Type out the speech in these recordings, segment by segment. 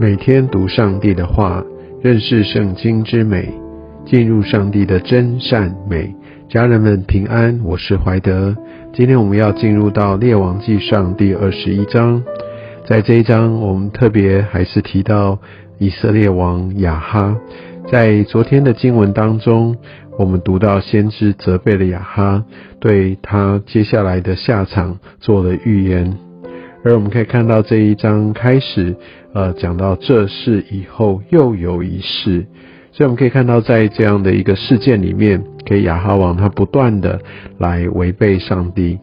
每天读上帝的话，认识圣经之美，进入上帝的真善美。家人们平安，我是怀德。今天我们要进入到列王记上第二十一章，在这一章，我们特别还是提到以色列王亚哈。在昨天的经文当中，我们读到先知责备了亚哈，对他接下来的下场做了预言。而我们可以看到这一章开始，呃，讲到这事以后又有一事，所以我们可以看到，在这样的一个事件里面，给亚哈王他不断的来违背上帝。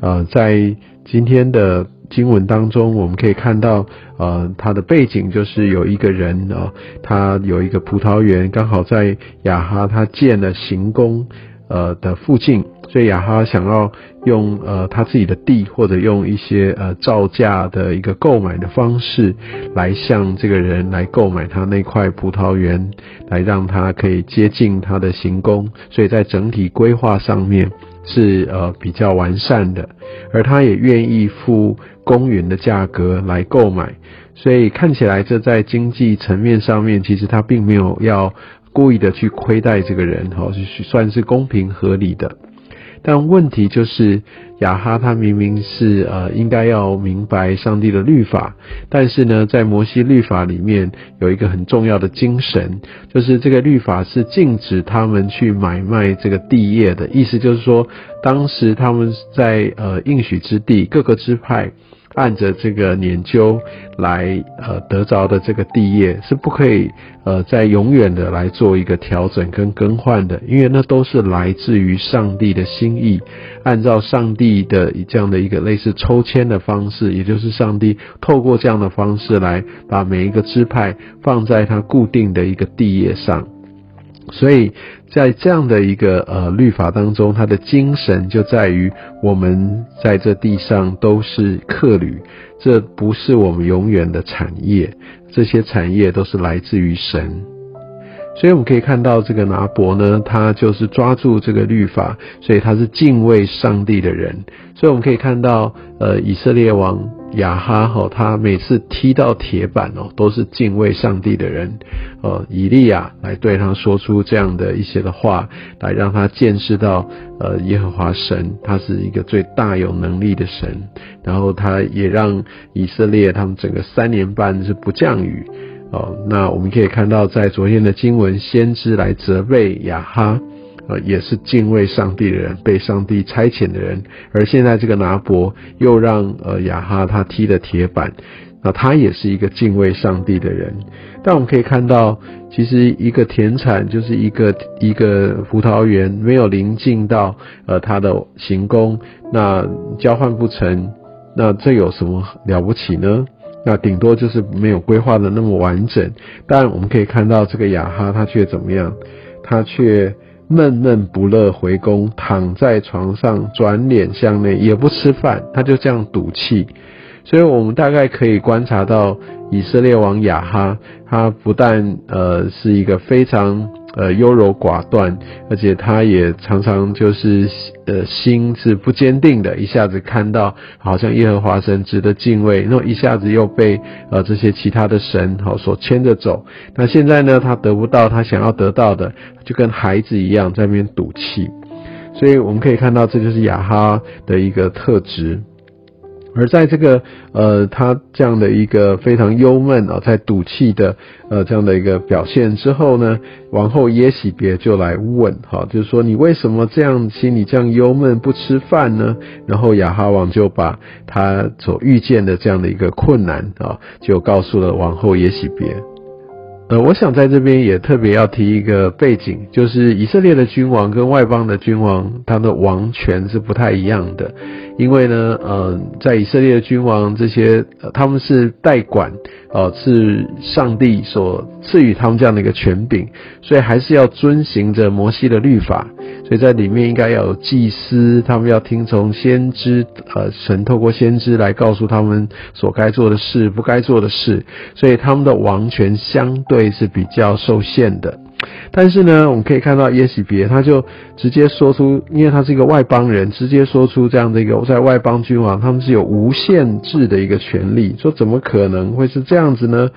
呃，在今天的经文当中，我们可以看到，呃，他的背景就是有一个人啊，他有一个葡萄园，刚好在亚哈他建了行宫，呃的附近。所以亚哈想要用呃他自己的地，或者用一些呃造价的一个购买的方式，来向这个人来购买他那块葡萄园，来让他可以接近他的行宫。所以在整体规划上面是呃比较完善的，而他也愿意付公园的价格来购买。所以看起来这在经济层面上面，其实他并没有要故意的去亏待这个人，哈，是算是公平合理的。但问题就是亚哈他明明是呃应该要明白上帝的律法，但是呢，在摩西律法里面有一个很重要的精神，就是这个律法是禁止他们去买卖这个地业的意思，就是说当时他们在呃应许之地各个支派。按着这个年究来呃得着的这个地业是不可以呃再永远的来做一个调整跟更换的，因为那都是来自于上帝的心意，按照上帝的这样的一个类似抽签的方式，也就是上帝透过这样的方式来把每一个支派放在他固定的一个地业上。所以在这样的一个呃律法当中，它的精神就在于我们在这地上都是客旅，这不是我们永远的产业，这些产业都是来自于神。所以我们可以看到，这个拿伯呢，他就是抓住这个律法，所以他是敬畏上帝的人。所以我们可以看到，呃，以色列王亚哈哈，他每次踢到铁板哦，都是敬畏上帝的人。呃，以利亚来对他说出这样的一些的话，来让他见识到，呃，耶和华神他是一个最大有能力的神。然后他也让以色列他们整个三年半是不降雨。哦，那我们可以看到，在昨天的经文，先知来责备亚哈，呃，也是敬畏上帝的人，被上帝差遣的人。而现在这个拿伯又让呃亚哈他踢了铁板，那他也是一个敬畏上帝的人。但我们可以看到，其实一个田产就是一个一个葡萄园，没有临近到呃他的行宫，那交换不成，那这有什么了不起呢？那顶多就是没有规划的那么完整，但我们可以看到这个雅哈他却怎么样？他却闷闷不乐回宫，躺在床上，转脸向内，也不吃饭，他就这样赌气。所以我们大概可以观察到以色列王亚哈，他不但呃是一个非常。呃，优柔寡断，而且他也常常就是呃心是不坚定的，一下子看到好像耶和华神值得敬畏，然后一下子又被呃这些其他的神好所牵着走。那现在呢，他得不到他想要得到的，就跟孩子一样在那边赌气。所以我们可以看到，这就是亚哈的一个特质。而在这个呃，他这样的一个非常忧闷啊，在赌气的呃这样的一个表现之后呢，王后耶喜别就来问哈，就是说你为什么这样心里这样忧闷不吃饭呢？然后亚哈王就把他所遇见的这样的一个困难啊，就告诉了王后耶喜别。呃，我想在这边也特别要提一个背景，就是以色列的君王跟外邦的君王，他的王权是不太一样的。因为呢，嗯，在以色列的君王这些，他们是代管，呃，是上帝所赐予他们这样的一个权柄，所以还是要遵循着摩西的律法。所以在里面应该要有祭司，他们要听从先知，呃，神透过先知来告诉他们所该做的事、不该做的事。所以他们的王权相对是比较受限的。但是呢，我们可以看到耶喜别他就直接说出，因为他是一个外邦人，直接说出这样的一个在外邦君王他们是有无限制的一个权利，说怎么可能会是这样子呢？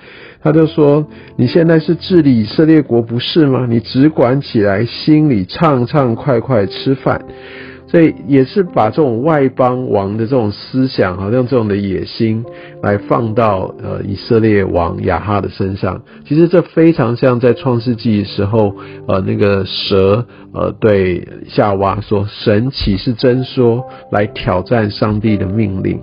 他就说你现在是治理以色列国不是吗？你只管起来，心里畅畅快快吃饭。所以也是把这种外邦王的这种思想，好像这种的野心，来放到呃以色列王亚哈的身上。其实这非常像在创世纪时候，呃那个蛇呃对夏娃说：“神岂是真说？”来挑战上帝的命令。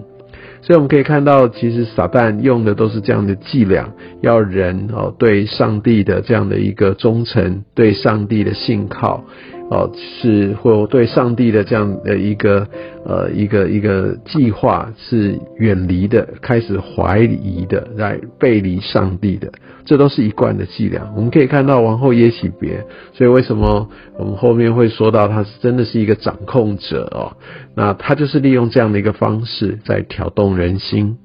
所以我们可以看到，其实撒旦用的都是这样的伎俩，要人哦对上帝的这样的一个忠诚，对上帝的信靠。哦，是或对上帝的这样的一个呃一个一个计划是远离的，开始怀疑的，来背离上帝的，这都是一贯的伎俩。我们可以看到王后耶喜别，所以为什么我们后面会说到他是真的是一个掌控者哦？那他就是利用这样的一个方式在挑动人心。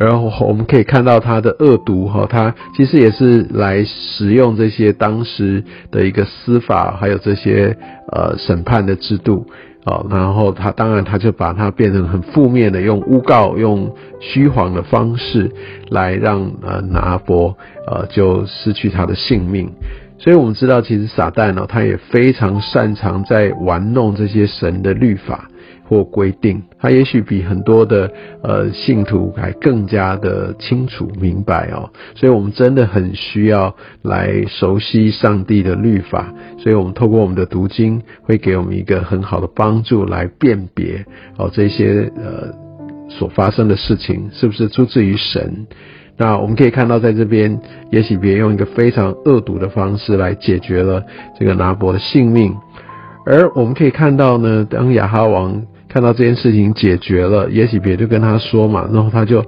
然后我们可以看到他的恶毒哈，他其实也是来使用这些当时的一个司法，还有这些呃审判的制度啊，然后他当然他就把它变成很负面的，用诬告、用虚谎的方式来让呃拿伯呃就失去他的性命。所以我们知道，其实撒旦呢，他也非常擅长在玩弄这些神的律法。或规定，他也许比很多的呃信徒还更加的清楚明白哦，所以我们真的很需要来熟悉上帝的律法，所以我们透过我们的读经，会给我们一个很好的帮助来辨别哦这些呃所发生的事情是不是出自于神。那我们可以看到，在这边也许别用一个非常恶毒的方式来解决了这个拿伯的性命，而我们可以看到呢，当亚哈王。看到这件事情解决了，耶喜别就跟他说嘛，然后他就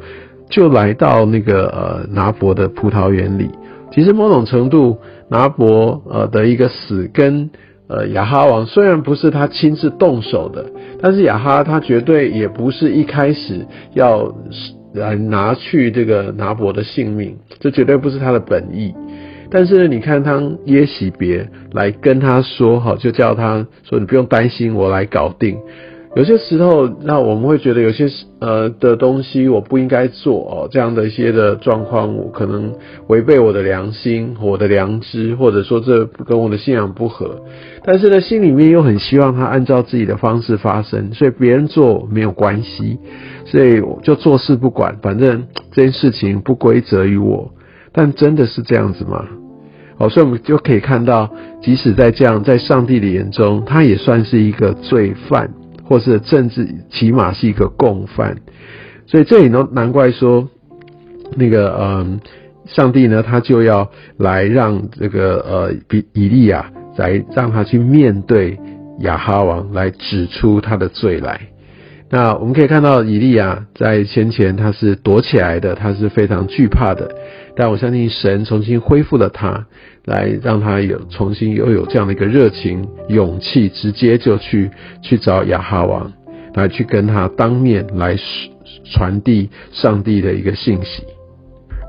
就来到那个呃拿伯的葡萄园里。其实某种程度，拿伯呃的一个死跟呃亚哈王虽然不是他亲自动手的，但是亚哈他绝对也不是一开始要来拿去这个拿伯的性命，这绝对不是他的本意。但是呢你看他耶喜别来跟他说，哈就叫他说你不用担心，我来搞定。有些时候，那我们会觉得有些呃的东西我不应该做哦，这样的一些的状况，我可能违背我的良心、我的良知，或者说这跟我的信仰不合。但是呢，心里面又很希望他按照自己的方式发生，所以别人做没有关系，所以我就做事不管，反正这件事情不归责于我。但真的是这样子吗？哦，所以我们就可以看到，即使在这样，在上帝的眼中，他也算是一个罪犯。或是政治起码是一个共犯，所以这里呢，难怪说那个嗯，上帝呢，他就要来让这个呃比以利亚来让他去面对亚哈王，来指出他的罪来。那我们可以看到以利亚在先前他是躲起来的，他是非常惧怕的。但我相信神重新恢复了他，来让他有重新又有这样的一个热情、勇气，直接就去去找亚哈王，来去跟他当面来传递上帝的一个信息。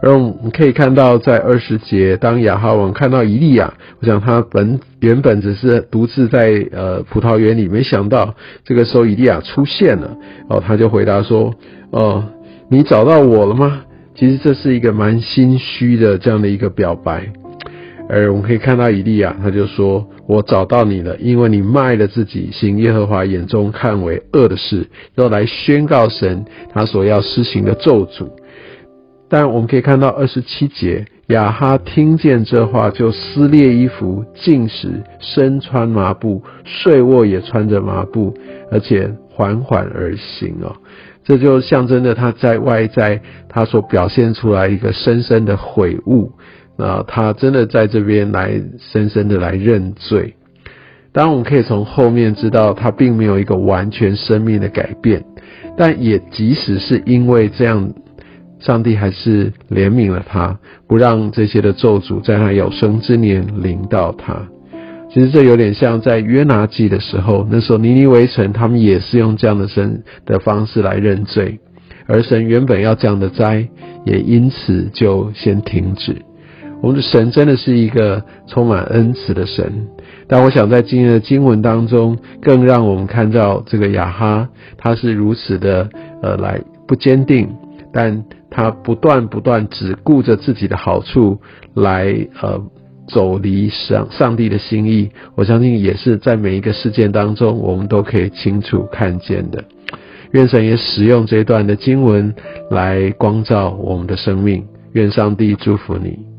然后我们可以看到，在二十节，当亚哈王看到以利亚，我想他本原本只是独自在呃葡萄园里，没想到这个时候以利亚出现了，哦，他就回答说：“哦，你找到我了吗？”其实这是一个蛮心虚的这样的一个表白，而我们可以看到以利亚，他就说：“我找到你了，因为你卖了自己，行耶和华眼中看为恶的事，要来宣告神他所要施行的咒诅。”但我们可以看到二十七节，亚哈听见这话，就撕裂衣服，进食，身穿麻布，睡卧也穿着麻布，而且缓缓而行哦。这就象征着他在外在他所表现出来一个深深的悔悟，那，他真的在这边来深深的来认罪。当然，我们可以从后面知道他并没有一个完全生命的改变，但也即使是因为这样，上帝还是怜悯了他，不让这些的咒诅在他有生之年临到他。其实这有点像在约拿记的时候，那时候尼尼微城他们也是用这样的神的方式来认罪，而神原本要这样的灾，也因此就先停止。我们的神真的是一个充满恩慈的神。但我想在今天的经文当中，更让我们看到这个亚哈，他是如此的呃来不坚定，但他不断不断只顾着自己的好处来呃。走离上上帝的心意，我相信也是在每一个事件当中，我们都可以清楚看见的。愿神也使用这段的经文来光照我们的生命。愿上帝祝福你。